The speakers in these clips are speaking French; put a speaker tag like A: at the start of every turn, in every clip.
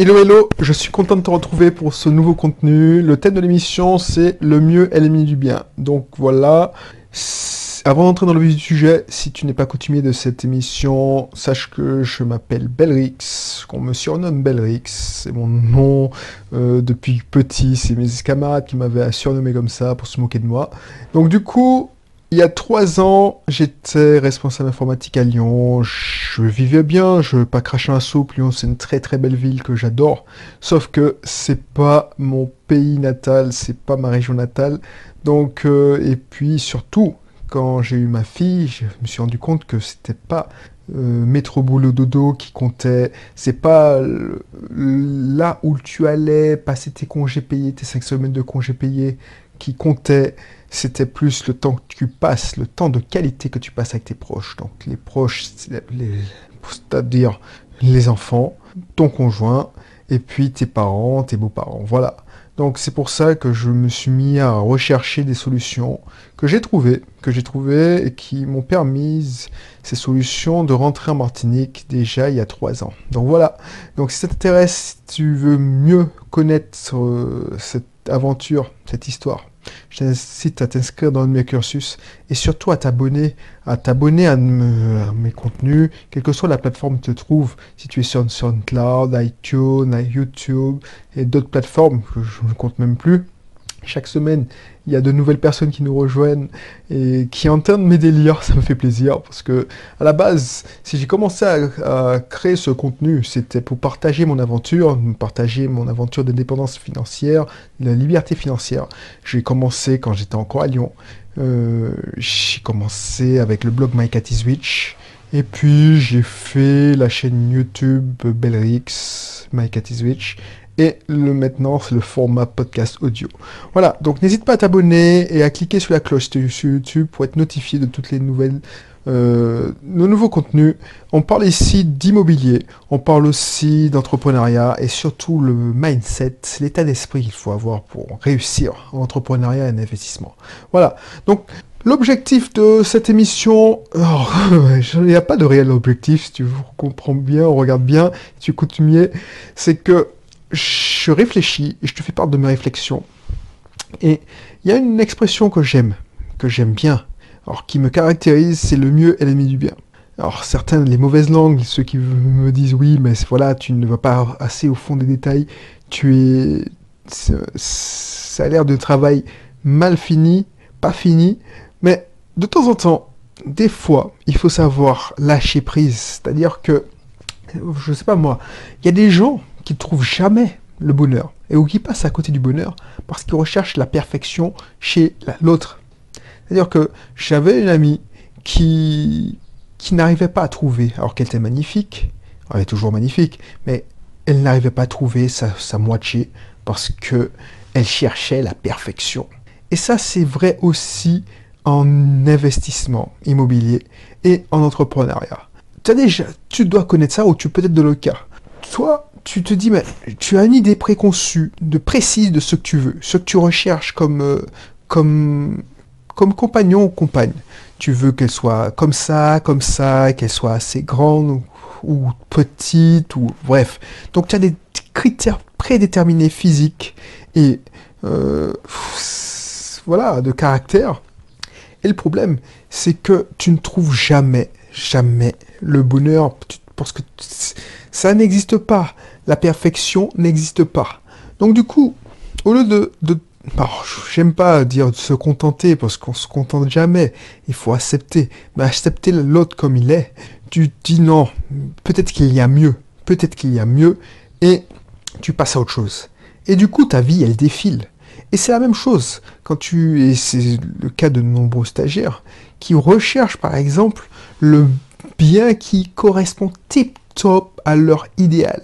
A: Hello hello, je suis content de te retrouver pour ce nouveau contenu. Le thème de l'émission c'est le mieux est l'ennemi du bien. Donc voilà, avant d'entrer dans le vif du sujet, si tu n'es pas coutumier de cette émission, sache que je m'appelle Belrix, qu'on me surnomme Belrix, c'est mon nom euh, depuis petit, c'est mes camarades qui m'avaient surnommé comme ça pour se moquer de moi. Donc du coup, il y a trois ans, j'étais responsable informatique à Lyon. Je vivais bien, je veux pas cracher un soupe. Lyon, c'est une très très belle ville que j'adore. Sauf que c'est pas mon pays natal, c'est pas ma région natale. Donc, euh, et puis surtout, quand j'ai eu ma fille, je me suis rendu compte que c'était pas euh, métro boulot dodo qui comptait. C'est pas là où tu allais passer tes congés payés, tes cinq semaines de congés payés qui comptait c'était plus le temps que tu passes, le temps de qualité que tu passes avec tes proches. Donc les proches, c'est-à-dire les enfants, ton conjoint, et puis tes parents, tes beaux-parents. Voilà. Donc c'est pour ça que je me suis mis à rechercher des solutions que j'ai trouvées, que j'ai trouvées et qui m'ont permis ces solutions de rentrer en Martinique déjà il y a trois ans. Donc voilà. Donc si ça t'intéresse, si tu veux mieux connaître euh, cette aventure, cette histoire, je t'incite à t'inscrire dans mes cursus et surtout à t'abonner, à t'abonner à, mes contenus, quelle que soit la plateforme que tu trouves. Si tu es sur SoundCloud, iTunes, YouTube et d'autres plateformes que je ne compte même plus. Chaque semaine, il y a de nouvelles personnes qui nous rejoignent et qui entendent mes délires, ça me fait plaisir parce que à la base, si j'ai commencé à, créer ce contenu, c'était pour partager mon aventure, partager mon aventure d'indépendance financière, de la liberté financière. J'ai commencé quand j'étais encore à Lyon. Euh, j'ai commencé avec le blog My Cat. Et puis j'ai fait la chaîne YouTube Belrix, My Cat. Et le maintenant, c'est le format podcast audio. Voilà, donc n'hésite pas à t'abonner et à cliquer sur la cloche sur YouTube pour être notifié de toutes les nouvelles, euh, nos nouveaux contenus. On parle ici d'immobilier, on parle aussi d'entrepreneuriat et surtout le mindset, l'état d'esprit qu'il faut avoir pour réussir en entrepreneuriat et en investissement. Voilà, donc L'objectif de cette émission, il n'y a pas de réel objectif, si tu comprends bien, on regarde bien, si tu écoutes mieux, c'est que je réfléchis et je te fais part de mes réflexions. Et il y a une expression que j'aime, que j'aime bien, alors qui me caractérise, c'est le mieux est l'ennemi du bien. Alors certains, les mauvaises langues, ceux qui me disent oui, mais voilà, tu ne vas pas assez au fond des détails, tu es... Ça a l'air de travail mal fini, pas fini, mais de temps en temps, des fois, il faut savoir lâcher prise. C'est-à-dire que, je sais pas moi, il y a des gens qui ne trouvent jamais le bonheur et ou qui passent à côté du bonheur parce qu'ils recherchent la perfection chez l'autre. C'est-à-dire que j'avais une amie qui, qui n'arrivait pas à trouver, alors qu'elle était magnifique, elle est toujours magnifique, mais elle n'arrivait pas à trouver sa, sa moitié parce que elle cherchait la perfection. Et ça, c'est vrai aussi en investissement immobilier et en entrepreneuriat. Tu, as déjà, tu dois connaître ça ou tu peux être de le cas. Toi, tu te dis, mais tu as une idée préconçue, de précise de ce que tu veux, ce que tu recherches comme, euh, comme, comme compagnon ou compagne. Tu veux qu'elle soit comme ça, comme ça, qu'elle soit assez grande ou, petite, ou bref. Donc tu as des critères prédéterminés physiques et euh, voilà, de caractère. Et le problème, c'est que tu ne trouves jamais, jamais le bonheur parce que ça n'existe pas. La perfection n'existe pas. Donc du coup, au lieu de... de j'aime pas dire de se contenter parce qu'on se contente jamais. Il faut accepter. Mais accepter l'autre comme il est. Tu dis non, peut-être qu'il y a mieux. Peut-être qu'il y a mieux. Et tu passes à autre chose. Et du coup, ta vie, elle défile. Et c'est la même chose quand tu, et c'est le cas de nombreux stagiaires, qui recherchent par exemple le bien qui correspond tip top à leur idéal.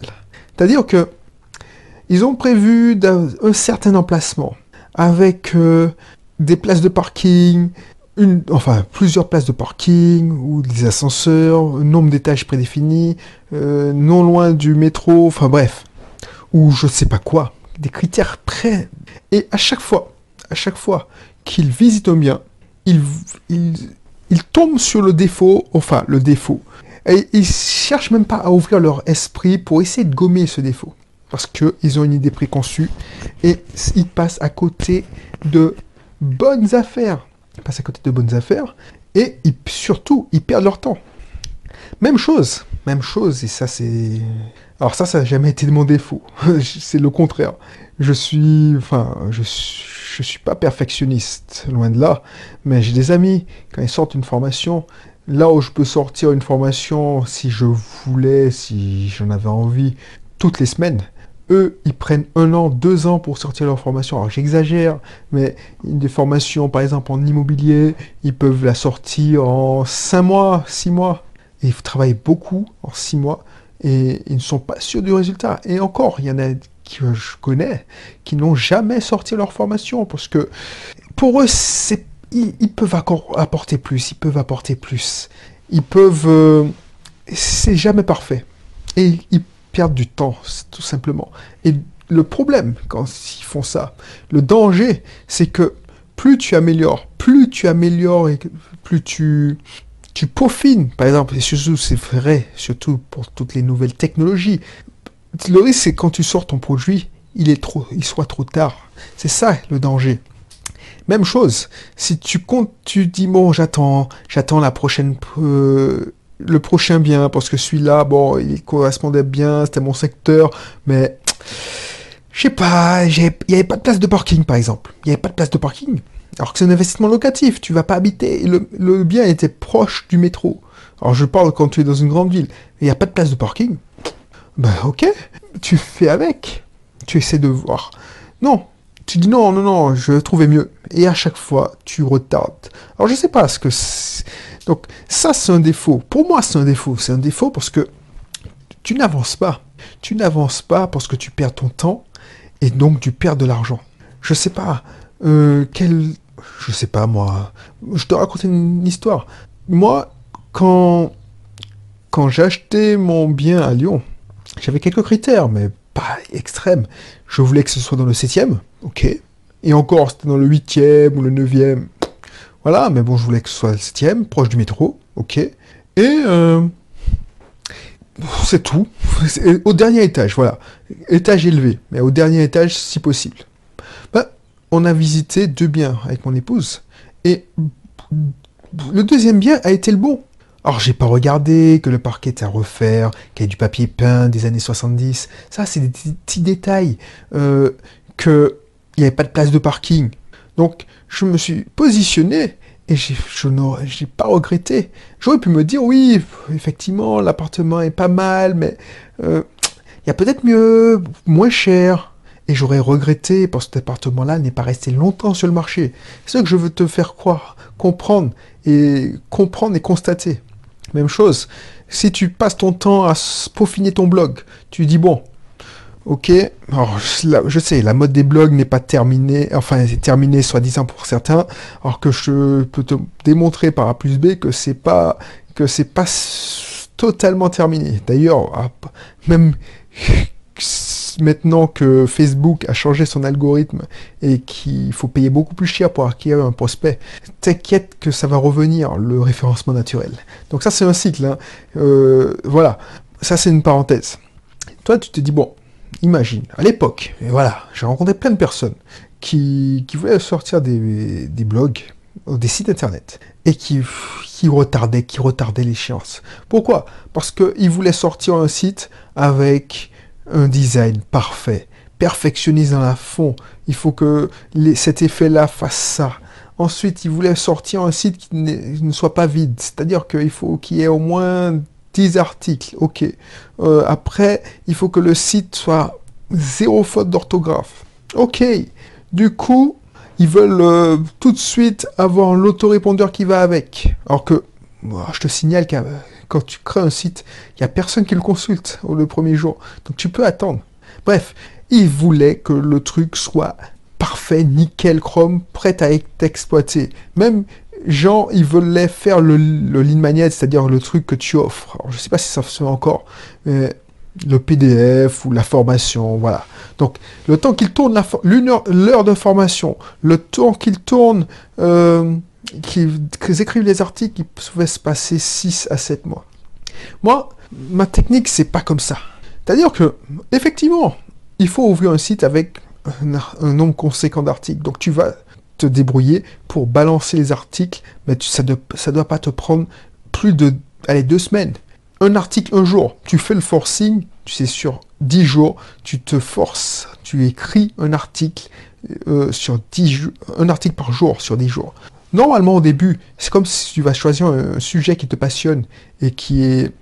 A: C'est-à-dire que ils ont prévu un, certain emplacement avec euh, des places de parking, enfin plusieurs places de parking ou des ascenseurs, nombre d'étages prédéfinis, euh, non loin du métro, enfin bref, ou je sais pas quoi, des critères prêts. Et à chaque fois, à chaque fois qu'ils visitent un bien, ils, ils tombent sur le défaut, enfin le défaut, et ils cherchent même pas à ouvrir leur esprit pour essayer de gommer ce défaut. parce qu'ils ont une idée préconçue et ils passent à côté de bonnes affaires. Ils passent à côté de bonnes affaires et surtout, ils perdent leur temps. Même chose, même chose, et ça c'est... Alors ça, ça n'a jamais été mon défaut. c'est le contraire. Je suis... Enfin, je je suis pas perfectionniste, loin de là, mais j'ai des amis, quand ils sortent une formation, là où je peux sortir une formation si je voulais, si j'en avais envie, toutes les semaines, eux, ils prennent un an, deux ans pour sortir leur formation. Alors j'exagère, mais des formations, par exemple en immobilier, ils peuvent la sortir en cinq mois, six mois. Ils travaillent beaucoup en six mois et ils ne sont pas sûrs du résultat. Et encore, il y en a que je connais qui n'ont jamais sorti leur formation parce que pour eux, ils, peuvent apporter plus, ils peuvent apporter plus. Ils peuvent. Euh, c'est jamais parfait. Et ils perdent du temps, tout simplement. Et le problème, quand ils font ça, le danger, c'est que plus tu améliores, plus tu améliores et plus tu, tu peaufines, par exemple, et surtout c'est vrai, surtout pour toutes les nouvelles technologies, le risque c'est quand tu sors ton produit, il est trop, soit trop tard. C'est ça le danger. Même chose, si tu comptes, tu dis bon, j'attends, j'attends la prochaine, euh, le prochain bien parce que celui-là, bon, il correspondait bien, c'était mon secteur, mais je sais pas, il n'y avait pas de place de parking par exemple. Il n'y avait pas de place de parking. Alors que c'est un investissement locatif, tu vas pas habiter. Le, bien était proche du métro. Alors je parle quand tu es dans une grande ville. Il n'y a pas de place de parking. Ben ok, tu fais avec. Tu essaies de voir. Non, tu dis non, non, non, je vais trouver mieux. Et à chaque fois, tu retardes. Alors je sais pas ce que. Donc ça, c'est un défaut. Pour moi, c'est un défaut. C'est un défaut parce que tu n'avances pas. Tu n'avances pas parce que tu perds ton temps et donc tu perds de l'argent. Je sais pas. Euh, quel... Je sais pas, moi. Je te raconte une histoire. Moi, quand, quand mon bien à Lyon, j'avais quelques critères, mais pas extrêmes. Je voulais que ce soit dans le 7e, ok. Et encore, c'était dans le 8e ou le 9e. Voilà, mais bon, je voulais que ce soit le 7e, proche du métro, ok. Et euh, c'est tout. Au dernier étage, voilà. Étage élevé, mais au dernier étage si possible. Ben, on a visité deux biens avec mon épouse. Et le deuxième bien a été le bon. Alors, j'ai pas regardé que le parquet était à refaire, qu'il y a du papier peint des années 70. Ça, c'est des petits détails. Euh, qu'il n'y avait pas de place de parking. Donc, je me suis positionné et je n'ai pas regretté. J'aurais pu me dire, oui, effectivement, l'appartement est pas mal, mais euh, il y a peut-être mieux, moins cher. Et j'aurais regretté parce que cet appartement-là n'est pas resté longtemps sur le marché. C'est ça que je veux te faire croire, comprendre et comprendre et constater. Même chose, si tu passes ton temps à peaufiner ton blog, tu dis bon, ok, alors, je sais, la mode des blogs n'est pas terminée, enfin c'est terminée soi-disant pour certains, alors que je peux te démontrer par A plus B que c'est pas que c'est pas totalement terminé. D'ailleurs, même maintenant que Facebook a changé son algorithme et qu'il faut payer beaucoup plus cher pour acquérir un prospect, t'inquiète que ça va revenir, le référencement naturel. Donc ça, c'est un cycle. Hein. Euh, voilà, ça, c'est une parenthèse. Toi, tu te dis, bon, imagine, à l'époque, et voilà, j'ai rencontré plein de personnes qui, qui voulaient sortir des, blogs, des sites internet, et qui, qui retardaient, qui retardaient l'échéance. Pourquoi? Parce qu'ils voulaient sortir un site avec un design parfait, perfectionniste dans la fond. Il faut que cet effet-là fasse ça. Ensuite, il voulait sortir un site qui ne soit pas vide, c'est-à-dire qu'il faut qu'il y ait au moins 10 articles. Ok. Euh, après, il faut que le site soit zéro faute d'orthographe. Ok. Du coup, ils veulent euh, tout de suite avoir l'autorépondeur qui va avec. Alors que, je te signale qu'à quand tu crées un site, il n'y a personne qui le consulte le premier jour. Donc tu peux attendre. Bref, il voulait que le truc soit parfait, nickel, chrome, prêt à être exploité. Même gens, ils voulaient faire le, le lead magnet, c'est-à-dire le truc que tu offres. je ne sais pas si ça se fait encore, mais le PDF ou la formation, voilà. Donc, le temps qu'il tourne l'heure de formation, le temps qu'il tourne euh, qu'ils écrivent les articles, ils pouvaient se passer 6 à 7 mois. Moi, ma technique, c'est pas comme ça. C'est-à-dire que, effectivement, il faut ouvrir un site avec un, nombre conséquent d'articles. Donc tu vas te débrouiller pour balancer les articles, mais ça ne ça doit pas te prendre plus de allez, deux semaines. Un article un jour, tu fais le forcing, tu sais, sur dix jours, tu te forces, tu écris un article euh, sur 10 un article par jour sur 10 jours. Normalement, au début, c'est comme si tu vas choisir un, sujet qui te passionne et qui est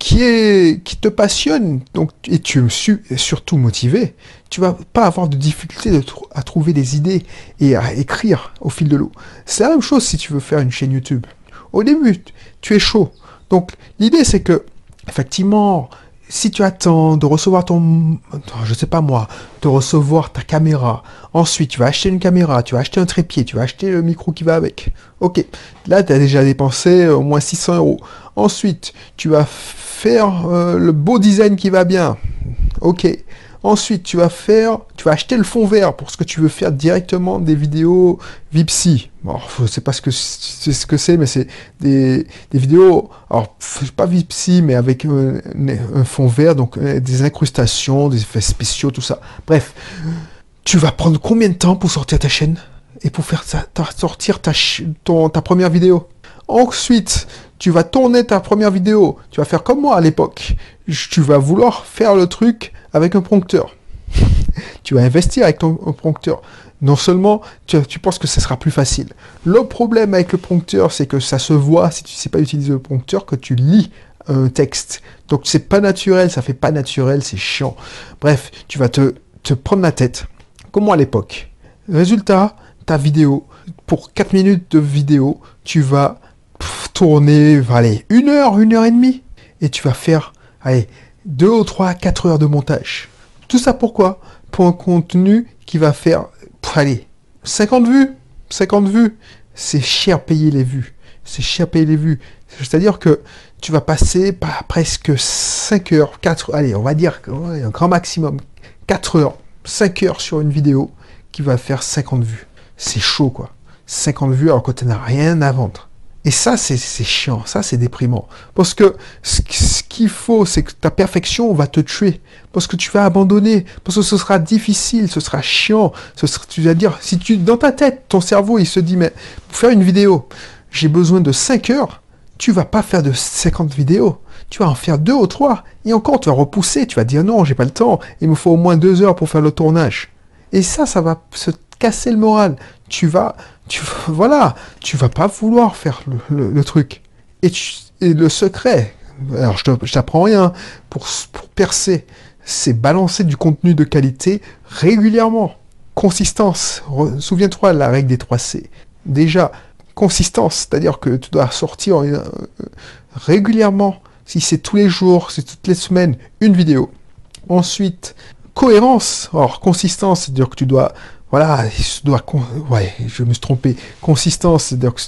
A: qui est qui te passionne donc et tu es surtout motivé, tu vas pas avoir de difficulté à trouver des idées et à écrire au fil de l'eau. C'est la même chose si tu veux faire une chaîne YouTube. Au début, tu es chaud. Donc l'idée c'est que effectivement, si tu attends de recevoir ton, je sais pas moi, de recevoir ta caméra, ensuite tu vas acheter une caméra, tu vas acheter un trépied, tu vas acheter le micro qui va avec. Ok, là tu as déjà dépensé au moins 600 euros. Ensuite, tu vas faire euh, le beau design qui va bien. Ok. Ensuite, tu vas faire, tu vas acheter le fond vert pour ce que tu veux faire directement des vidéos Vipsy. Bon, je sais pas ce que c'est, mais c'est des, vidéos, alors pas Vipsy, mais avec un, fond vert, donc euh, des incrustations, des effets spéciaux, tout ça. Bref, tu vas prendre combien de temps pour sortir ta chaîne et pour faire sortir ta, ta première vidéo? Ensuite, tu vas tourner ta première vidéo. Tu vas faire comme moi à l'époque. Tu vas vouloir faire le truc avec un prompteur. tu vas investir avec ton prompteur. Non seulement tu, penses que ce sera plus facile. Le problème avec le prompteur, c'est que ça se voit si tu ne sais pas utiliser le prompteur, que tu lis un texte. Donc c'est pas naturel, ça fait pas naturel, c'est chiant. Bref, tu vas te, te prendre la tête. Comme moi à l'époque. Résultat, ta vidéo, pour 4 minutes de vidéo, tu vas tourner, allez, une heure, une heure et demie. Et tu vas faire, allez, deux ou trois, quatre heures de montage. Tout ça pourquoi? Pour un contenu qui va faire, allez, 50 vues, 50 vues. C'est cher payer les vues. C'est cher payer les vues. C'est-à-dire que tu vas passer presque 5 heures, 4, allez, on va dire un grand maximum, 4 heures, 5 heures sur une vidéo qui va faire 50 vues. C'est chaud, quoi. 50 vues alors que tu n'as rien à vendre. Et ça, c'est chiant, ça, c'est déprimant. Parce que ce, qu'il faut, c'est que ta perfection va te tuer. Parce que tu vas abandonner. Parce que ce sera difficile, ce sera chiant. Tu vas dire, si tu, dans ta tête, ton cerveau, il se dit, mais pour faire une vidéo, j'ai besoin de 5 heures. Tu vas pas faire de 50 vidéos. Tu vas en faire deux ou trois. Et encore, tu vas repousser. Tu vas dire, non, j'ai pas le temps. Il me faut au moins deux heures pour faire le tournage. Et ça, ça va se casser le moral. Tu vas, tu, voilà, tu vas pas vouloir faire le, truc. Et, le secret, alors je t'apprends rien, pour, percer, c'est balancer du contenu de qualité régulièrement. Consistance, souviens-toi la règle des 3 C. Déjà, consistance, c'est-à-dire que tu dois sortir euh, régulièrement, si c'est tous les jours, c'est toutes les semaines, une vidéo. Ensuite, cohérence, alors consistance, c'est-à-dire que tu dois voilà, il doit, je me suis trompé. Consistance, c'est-à-dire que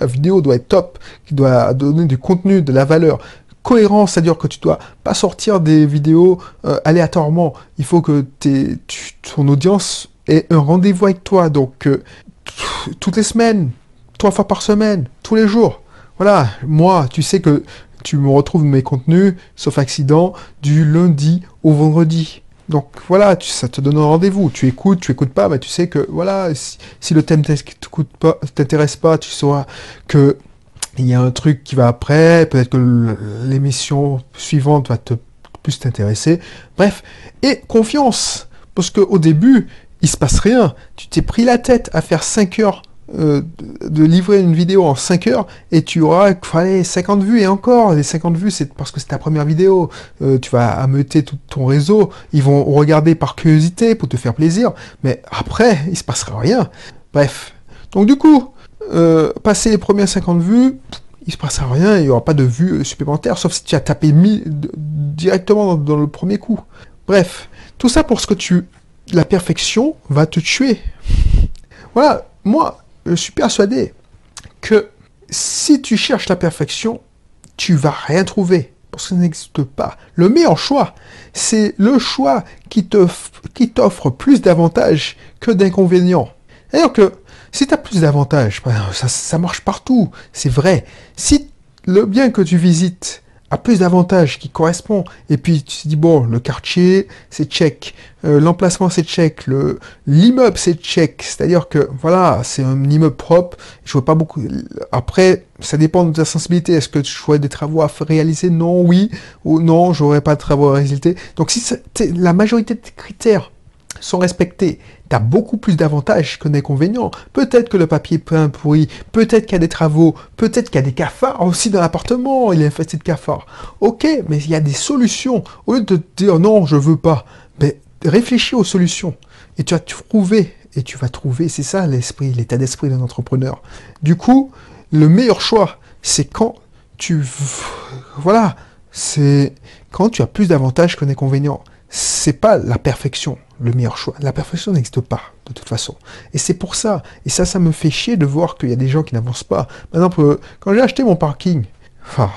A: la vidéo doit être top, qui doit donner du contenu, de la valeur. Cohérence, c'est-à-dire que tu dois pas sortir des vidéos euh, aléatoirement. Il faut que ton audience ait un rendez-vous avec toi. Donc, euh, toutes les semaines, trois fois par semaine, tous les jours. Voilà, moi, tu sais que tu me retrouves mes contenus, sauf accident, du lundi au vendredi. Donc voilà, tu, ça te donne un rendez-vous. Tu écoutes, tu écoutes pas, mais tu sais que voilà, si, le thème t'intéresse pas, tu sauras que il y a un truc qui va après, peut-être que l'émission suivante va te plus t'intéresser. Bref, et confiance, parce qu'au début, il se passe rien. Tu t'es pris la tête à faire 5 heures euh, de livrer une vidéo en 5 heures et tu auras fallait 50 vues et encore les 50 vues c'est parce que c'est ta première vidéo. Euh, tu vas ameuter tout ton réseau. Ils vont regarder par curiosité pour te faire plaisir mais après il se passera rien. Bref. Donc du coup euh, passer les premières 50 vues il se passera rien il n'y aura pas de vues supplémentaires sauf si tu as tapé directement dans le premier coup. Bref. Tout ça pour ce que tu la perfection va te tuer. Voilà. Moi je suis persuadé que si tu cherches la perfection, tu vas rien trouver. Parce que ça n'existe pas. Le meilleur choix, c'est le choix qui t'offre plus d'avantages que d'inconvénients. D'ailleurs que si tu as plus d'avantages, ben, ça, ça marche partout, c'est vrai. Si le bien que tu visites a plus d'avantages, qui correspond. Et puis tu te dis, bon, le quartier, c'est check. Euh, l'emplacement, c'est check. Le, l'immeuble, c'est check. C'est-à-dire que, voilà, c'est un immeuble propre. Je vois pas beaucoup. Après, ça dépend de ta sensibilité. Est-ce que tu choisis des travaux à réaliser? Non, oui. Ou non, j'aurais pas de travaux à réaliser. Donc si la majorité de tes critères sont respectés, tu as beaucoup plus d'avantages que d'inconvénients. Peut-être que le papier un pourri, peut-être qu'il y a des travaux, peut-être qu'il y a des cafards aussi dans l'appartement, il est infesté de cafards. Ok, mais il y a des solutions. Au lieu de te dire non, je veux pas, mais réfléchis aux solutions. Et tu vas trouver, et tu vas trouver, c'est ça l'esprit, l'état d'esprit d'un entrepreneur. Du coup, le meilleur choix, c'est quand tu... Voilà, c'est quand tu as plus d'avantages que d'inconvénients. C'est pas la perfection le meilleur choix. La perfection n'existe pas, de toute façon. Et c'est pour ça. Et ça, ça me fait chier de voir qu'il y a des gens qui n'avancent pas. Par exemple, euh, quand j'ai acheté mon parking, enfin,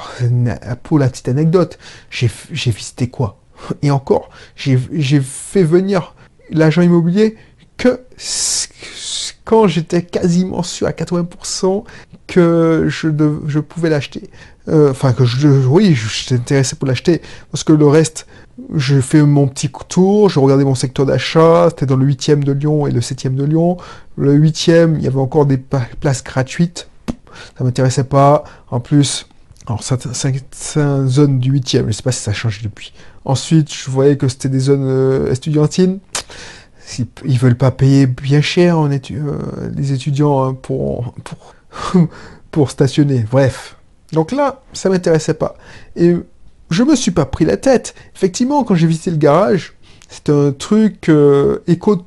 A: pour la petite anecdote, j'ai visité quoi? Et encore, j'ai fait venir l'agent immobilier que quand j'étais quasiment sûr à 80% que je, je pouvais l'acheter. Euh, enfin, que je, oui, j'étais intéressé pour l'acheter, parce que le reste, j'ai fait mon petit tour, j'ai regardé mon secteur d'achat, c'était dans le 8e de Lyon et le 7e de Lyon. Le 8e, il y avait encore des places gratuites, ça m'intéressait pas. En plus, alors c'est une zone du 8e, je sais pas si ça a changé depuis. Ensuite, je voyais que c'était des zones euh, estudiantines. Ils veulent pas payer bien cher euh, les étudiants hein, pour, pour, pour stationner. Bref. Donc là, ça m'intéressait pas. Je me suis pas pris la tête. Effectivement, quand j'ai visité le garage, c'était un truc euh, éco,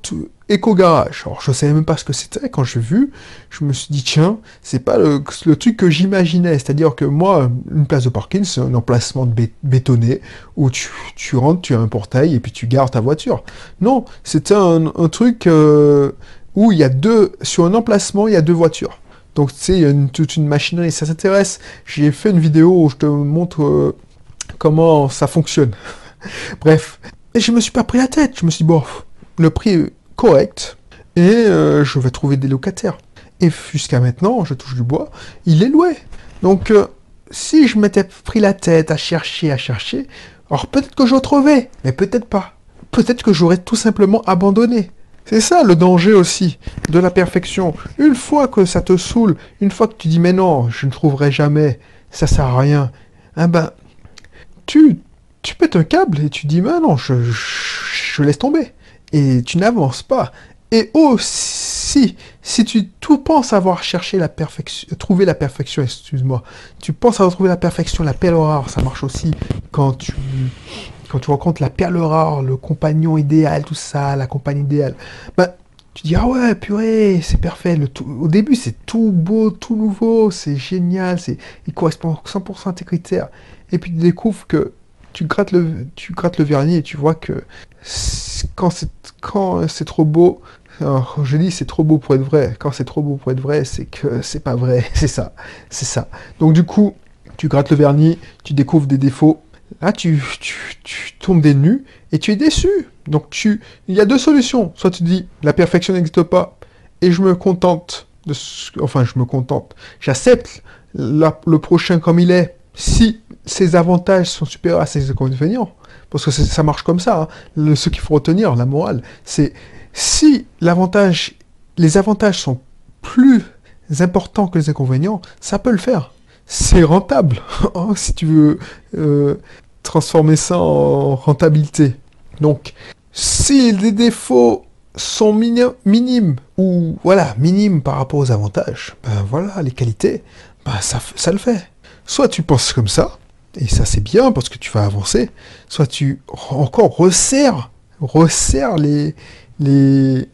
A: éco garage. Alors je savais même pas ce que c'était quand j'ai vu. Je me suis dit tiens, c'est pas le, truc que j'imaginais. C'est-à-dire que moi, une place de parking, c'est un emplacement bétonné où tu, tu, rentres, tu as un portail et puis tu gardes ta voiture. Non, c'était un, truc euh, où il y a deux sur un emplacement, il y a deux voitures. Donc tu sais, il y a une, toute une machinerie. Ça s'intéresse. J'ai fait une vidéo où je te montre. Euh, comment ça fonctionne. Bref. Et je me suis pas pris la tête. Je me suis dit, bon, le prix est correct et euh, je vais trouver des locataires. Et jusqu'à maintenant, je touche du bois, il est loué. Donc, euh, si je m'étais pris la tête à chercher, à chercher, alors peut-être que je retrouvais, mais peut-être pas. Peut-être que j'aurais tout simplement abandonné. C'est ça le danger aussi de la perfection. Une fois que ça te saoule, une fois que tu dis mais non, je ne trouverai jamais, ça sert à rien, eh ben tu, tu pètes un câble et tu dis, mais non, je, laisse tomber. Et tu n'avances pas. Et aussi, si tu penses avoir cherché la perfection, trouver la perfection, excuse-moi, tu penses avoir trouvé la perfection, la perle rare, ça marche aussi quand tu, rencontres la perle rare, le compagnon idéal, tout ça, la compagne idéale, ben, tu dis, ah ouais, purée, c'est parfait. Au début, c'est tout beau, tout nouveau, c'est génial, c'est, il correspond 100% à tes critères. Et puis tu découvres que tu grattes le, tu grattes le vernis et tu vois que quand c'est, quand c'est trop beau, alors je dis c'est trop beau pour être vrai, quand c'est trop beau pour être vrai, c'est que c'est pas vrai, c'est ça, c'est ça. Donc du coup, tu grattes le vernis, tu découvres des défauts, là tu, tu, tombes des nus et tu es déçu. Donc tu, il y a deux solutions. Soit tu dis la perfection n'existe pas et je me contente enfin je me contente, j'accepte le prochain comme il est. Si ses avantages sont supérieurs à ses inconvénients, parce que ça marche comme ça. Hein. ce qu'il faut retenir, la morale, c'est si les avantages sont plus importants que les inconvénients, ça peut le faire. C'est rentable, hein, si tu veux euh, transformer ça en rentabilité. Donc, si les défauts sont minimes, ou voilà, minimes par rapport aux avantages, ben voilà, les qualités, ben ça, ça le fait. Soit tu penses comme ça, et ça c'est bien parce que tu vas avancer, soit tu encore resserres, resserres les, les,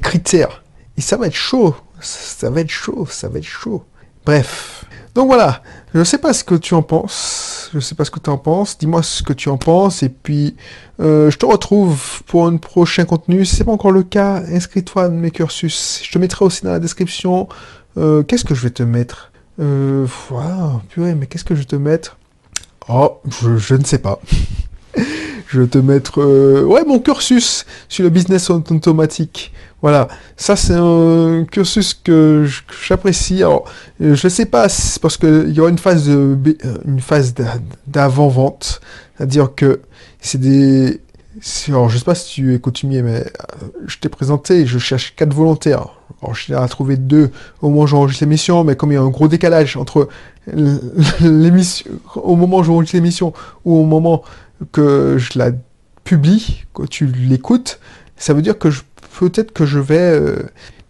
A: critères. Et ça va être chaud, ça va être chaud, ça va être chaud. Bref. Donc voilà, je ne sais pas ce que tu en penses, je ne sais pas ce que tu en penses, dis-moi ce que tu en penses, et puis euh, je te retrouve pour un prochain contenu. Si ce n'est pas encore le cas, inscris-toi à mes cursus. Je te mettrai aussi dans la description. Euh, qu'est-ce que je vais te mettre? Euh, purée, mais qu'est-ce que je te mettre? Oh, je, ne sais pas. je vais te mettre euh, ouais mon cursus sur le business automatique. Voilà, ça c'est un cursus que j'apprécie. Alors, euh, je sais pas parce que il y aura une phase de, une phase d'avant vente, c'est-à-dire que c'est des alors, je sais pas si tu es coutumier, mais je t'ai présenté, je cherche quatre volontaires. Alors, je à trouver deux au moment où j'enregistre l'émission, mais comme il y a un gros décalage entre l'émission, au moment où j'enregistre l'émission ou au moment que je la publie, que tu l'écoutes, ça veut dire que peut-être que je vais, euh,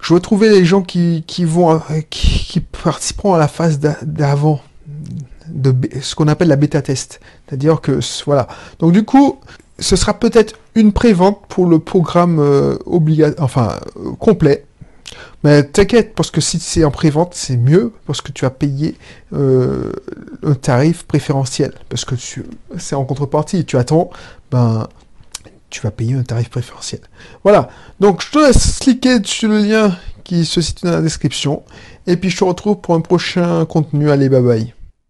A: je vais trouver les gens qui, qui vont, euh, qui, participeront à la phase d'avant, de ce qu'on appelle la bêta test. C'est-à-dire que, voilà. Donc, du coup, ce sera peut-être une prévente pour le programme euh, obligatoire, enfin, complet. Mais t'inquiète, parce que si c'est en prévente, c'est mieux, parce que tu as payé euh, un tarif préférentiel. Parce que c'est en contrepartie, tu attends, ben, tu vas payer un tarif préférentiel. Voilà, donc je te laisse cliquer sur le lien qui se situe dans la description, et puis je te retrouve pour un prochain contenu. Allez, bye bye.